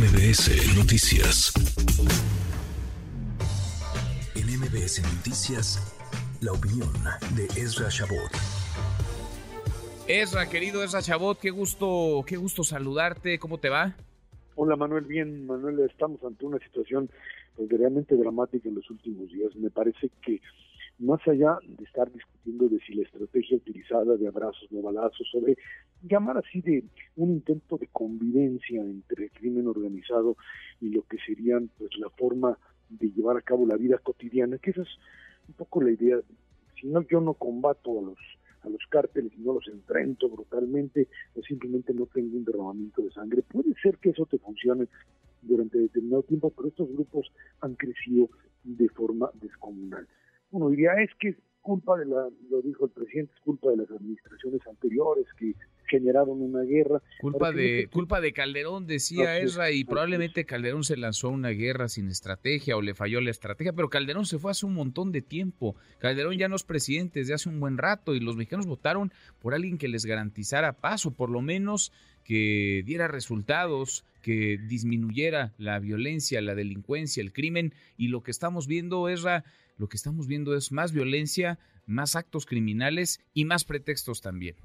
MBS Noticias. En MBS Noticias, la opinión de Ezra Shabot. Ezra, querido Ezra Chabot, qué gusto, qué gusto saludarte, ¿cómo te va? Hola Manuel, bien, Manuel, estamos ante una situación pues, realmente dramática en los últimos días. Me parece que más allá de estar discutiendo de si la estrategia utilizada de abrazos, no balazos, sobre llamar así de un intento de convivencia entre el crimen organizado y lo que serían pues la forma de llevar a cabo la vida cotidiana, que esa es un poco la idea. Si no, yo no combato a los a los cárteles y no los enfrento brutalmente o simplemente no tengo un derramamiento de sangre. Puede ser que eso te funcione durante determinado tiempo, pero estos grupos han crecido de forma descomunal. Uno diría, es que culpa de la, lo dijo el presidente, es culpa de las administraciones anteriores que generaron una guerra. Culpa de culpa de Calderón, decía Ezra, y probablemente Calderón se lanzó a una guerra sin estrategia o le falló la estrategia, pero Calderón se fue hace un montón de tiempo. Calderón ya no es presidente desde hace un buen rato y los mexicanos votaron por alguien que les garantizara paso, por lo menos que diera resultados, que disminuyera la violencia, la delincuencia, el crimen y lo que estamos viendo, Ezra, lo que estamos viendo es más violencia, más actos criminales y más pretextos también.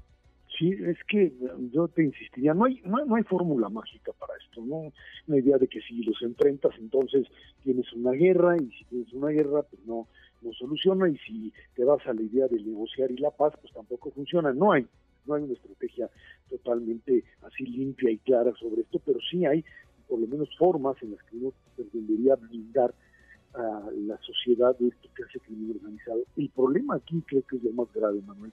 Sí, es que yo te insistiría, no hay, no, hay fórmula mágica para esto, ¿no? Una idea de que si los enfrentas, entonces tienes una guerra, y si tienes una guerra, pues no, no soluciona, y si te vas a la idea de negociar y la paz, pues tampoco funciona. No hay, no hay una estrategia totalmente así limpia y clara sobre esto, pero sí hay por lo menos formas en las que uno debería blindar a la sociedad de esto que hace crimen organizado. El problema aquí creo que es lo más grave, Manuel,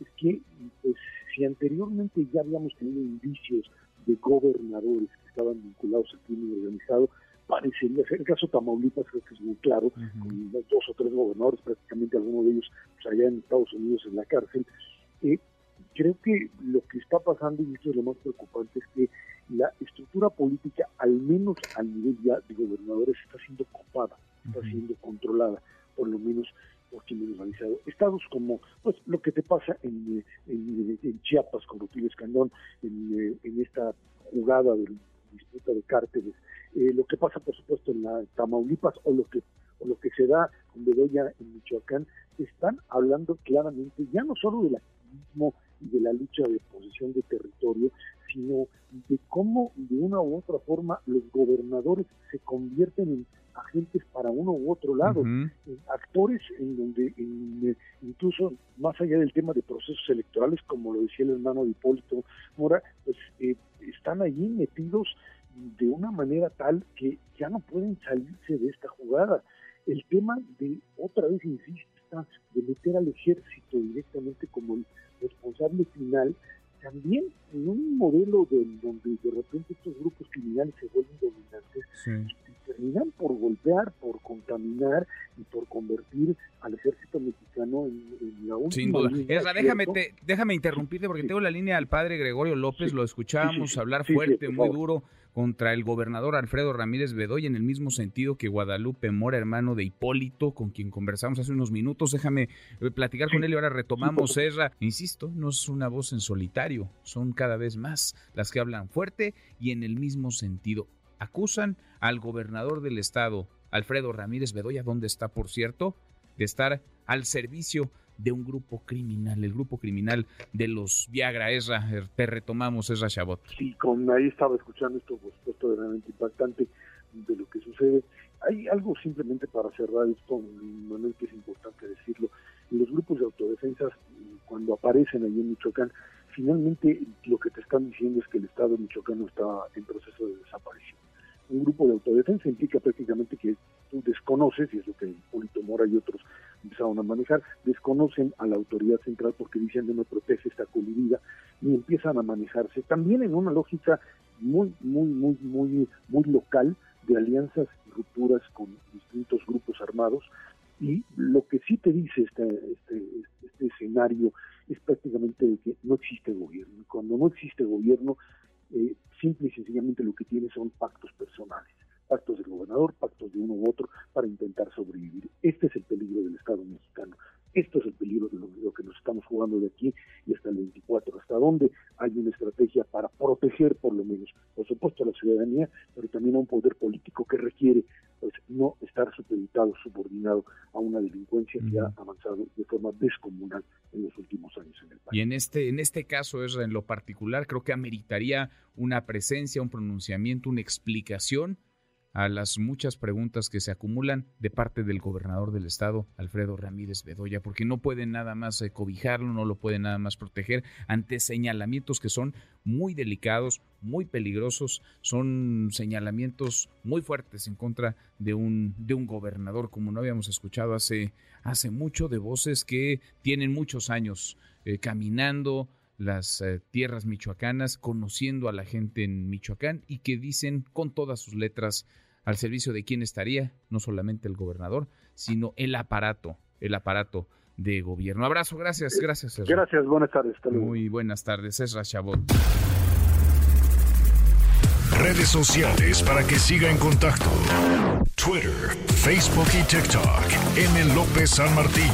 es que pues, si anteriormente ya habíamos tenido indicios de gobernadores que estaban vinculados al crimen organizado, parecería ser el caso de Tamaulipas, creo que es muy claro, con dos o tres gobernadores, prácticamente algunos de ellos pues, allá en Estados Unidos en la cárcel. Eh, creo que lo que está pasando, y esto es lo más preocupante, es que la estructura política, al menos al nivel ya de gobernadores, está siendo copada, está siendo controlada, por lo menos por crimen organizado. Estados como pues lo que te pasa en, Chiapas con Rutilio Escandón, en, en, esta jugada de disputa de cárteles, eh, lo que pasa por supuesto en la Tamaulipas o lo que o lo que se da con Bedoya en Michoacán, están hablando claramente ya no solo del activismo y de la lucha de posición de territorio, sino de cómo de una u otra forma los gobernadores se convierten en agentes para uno u otro lado, actores en donde incluso más allá del tema de procesos electorales, como lo decía el hermano de Hipólito Mora, pues eh, están allí metidos de una manera tal que ya no pueden salirse de esta jugada. El tema de, otra vez insisto, de meter al ejército directamente como el responsable final, también en un modelo de, donde de repente estos grupos criminales se vuelven dominantes, terminan por golpear, por contaminar Sin duda. déjame, déjame interrumpirte porque tengo la línea al padre Gregorio López, lo escuchábamos hablar fuerte, muy duro contra el gobernador Alfredo Ramírez Bedoya en el mismo sentido que Guadalupe Mora, hermano de Hipólito, con quien conversamos hace unos minutos. Déjame eh, platicar con él y ahora retomamos, Ezra. Insisto, no es una voz en solitario, son cada vez más las que hablan fuerte y en el mismo sentido. Acusan al gobernador del estado, Alfredo Ramírez Bedoya, donde está, por cierto, de estar al servicio de un grupo criminal, el grupo criminal de los Viagra. Esra, te retomamos, Esra Chabot. Sí, con ahí estaba escuchando esto, por supuesto, realmente impactante de lo que sucede. Hay algo simplemente para cerrar esto, Manuel, que es importante decirlo. Los grupos de autodefensa, cuando aparecen ahí en Michoacán, finalmente lo que te están diciendo es que el Estado de Michoacán no está en proceso de desaparición. Un grupo de autodefensa implica prácticamente que tú desconoces, y es lo que Polito Mora y otros empezaron a manejar, desconocen a la autoridad central porque dicen no me protege esta colivida y empiezan a manejarse también en una lógica muy, muy, muy, muy, muy local de alianzas y rupturas con distintos grupos armados. Y lo que sí te dice este, este, este escenario es prácticamente que no existe gobierno. Cuando no existe gobierno, eh, simple y sencillamente lo que tiene son pactos personales pactos del gobernador, pactos de uno u otro para intentar sobrevivir. Este es el peligro del Estado mexicano. Esto es el peligro de lo, que nos estamos jugando de aquí y hasta el 24. Hasta dónde hay una estrategia para proteger por lo menos por supuesto a la ciudadanía, pero también a un poder político que requiere pues, no estar supeditado, subordinado a una delincuencia que ha avanzado de forma descomunal en los últimos años. Y en este, en este caso, es en lo particular, creo que ameritaría una presencia, un pronunciamiento, una explicación a las muchas preguntas que se acumulan de parte del gobernador del estado, Alfredo Ramírez Bedoya, porque no pueden nada más eh, cobijarlo, no lo pueden nada más proteger ante señalamientos que son muy delicados, muy peligrosos, son señalamientos muy fuertes en contra de un, de un gobernador, como no habíamos escuchado hace, hace mucho, de voces que tienen muchos años eh, caminando, las eh, tierras michoacanas, conociendo a la gente en Michoacán y que dicen con todas sus letras al servicio de quién estaría, no solamente el gobernador, sino el aparato, el aparato de gobierno. Abrazo, gracias, gracias. Gracias, buenas tardes. Muy buenas tardes, es Chabot. Redes sociales para que siga en contacto: Twitter, Facebook y TikTok. M. López San Martín.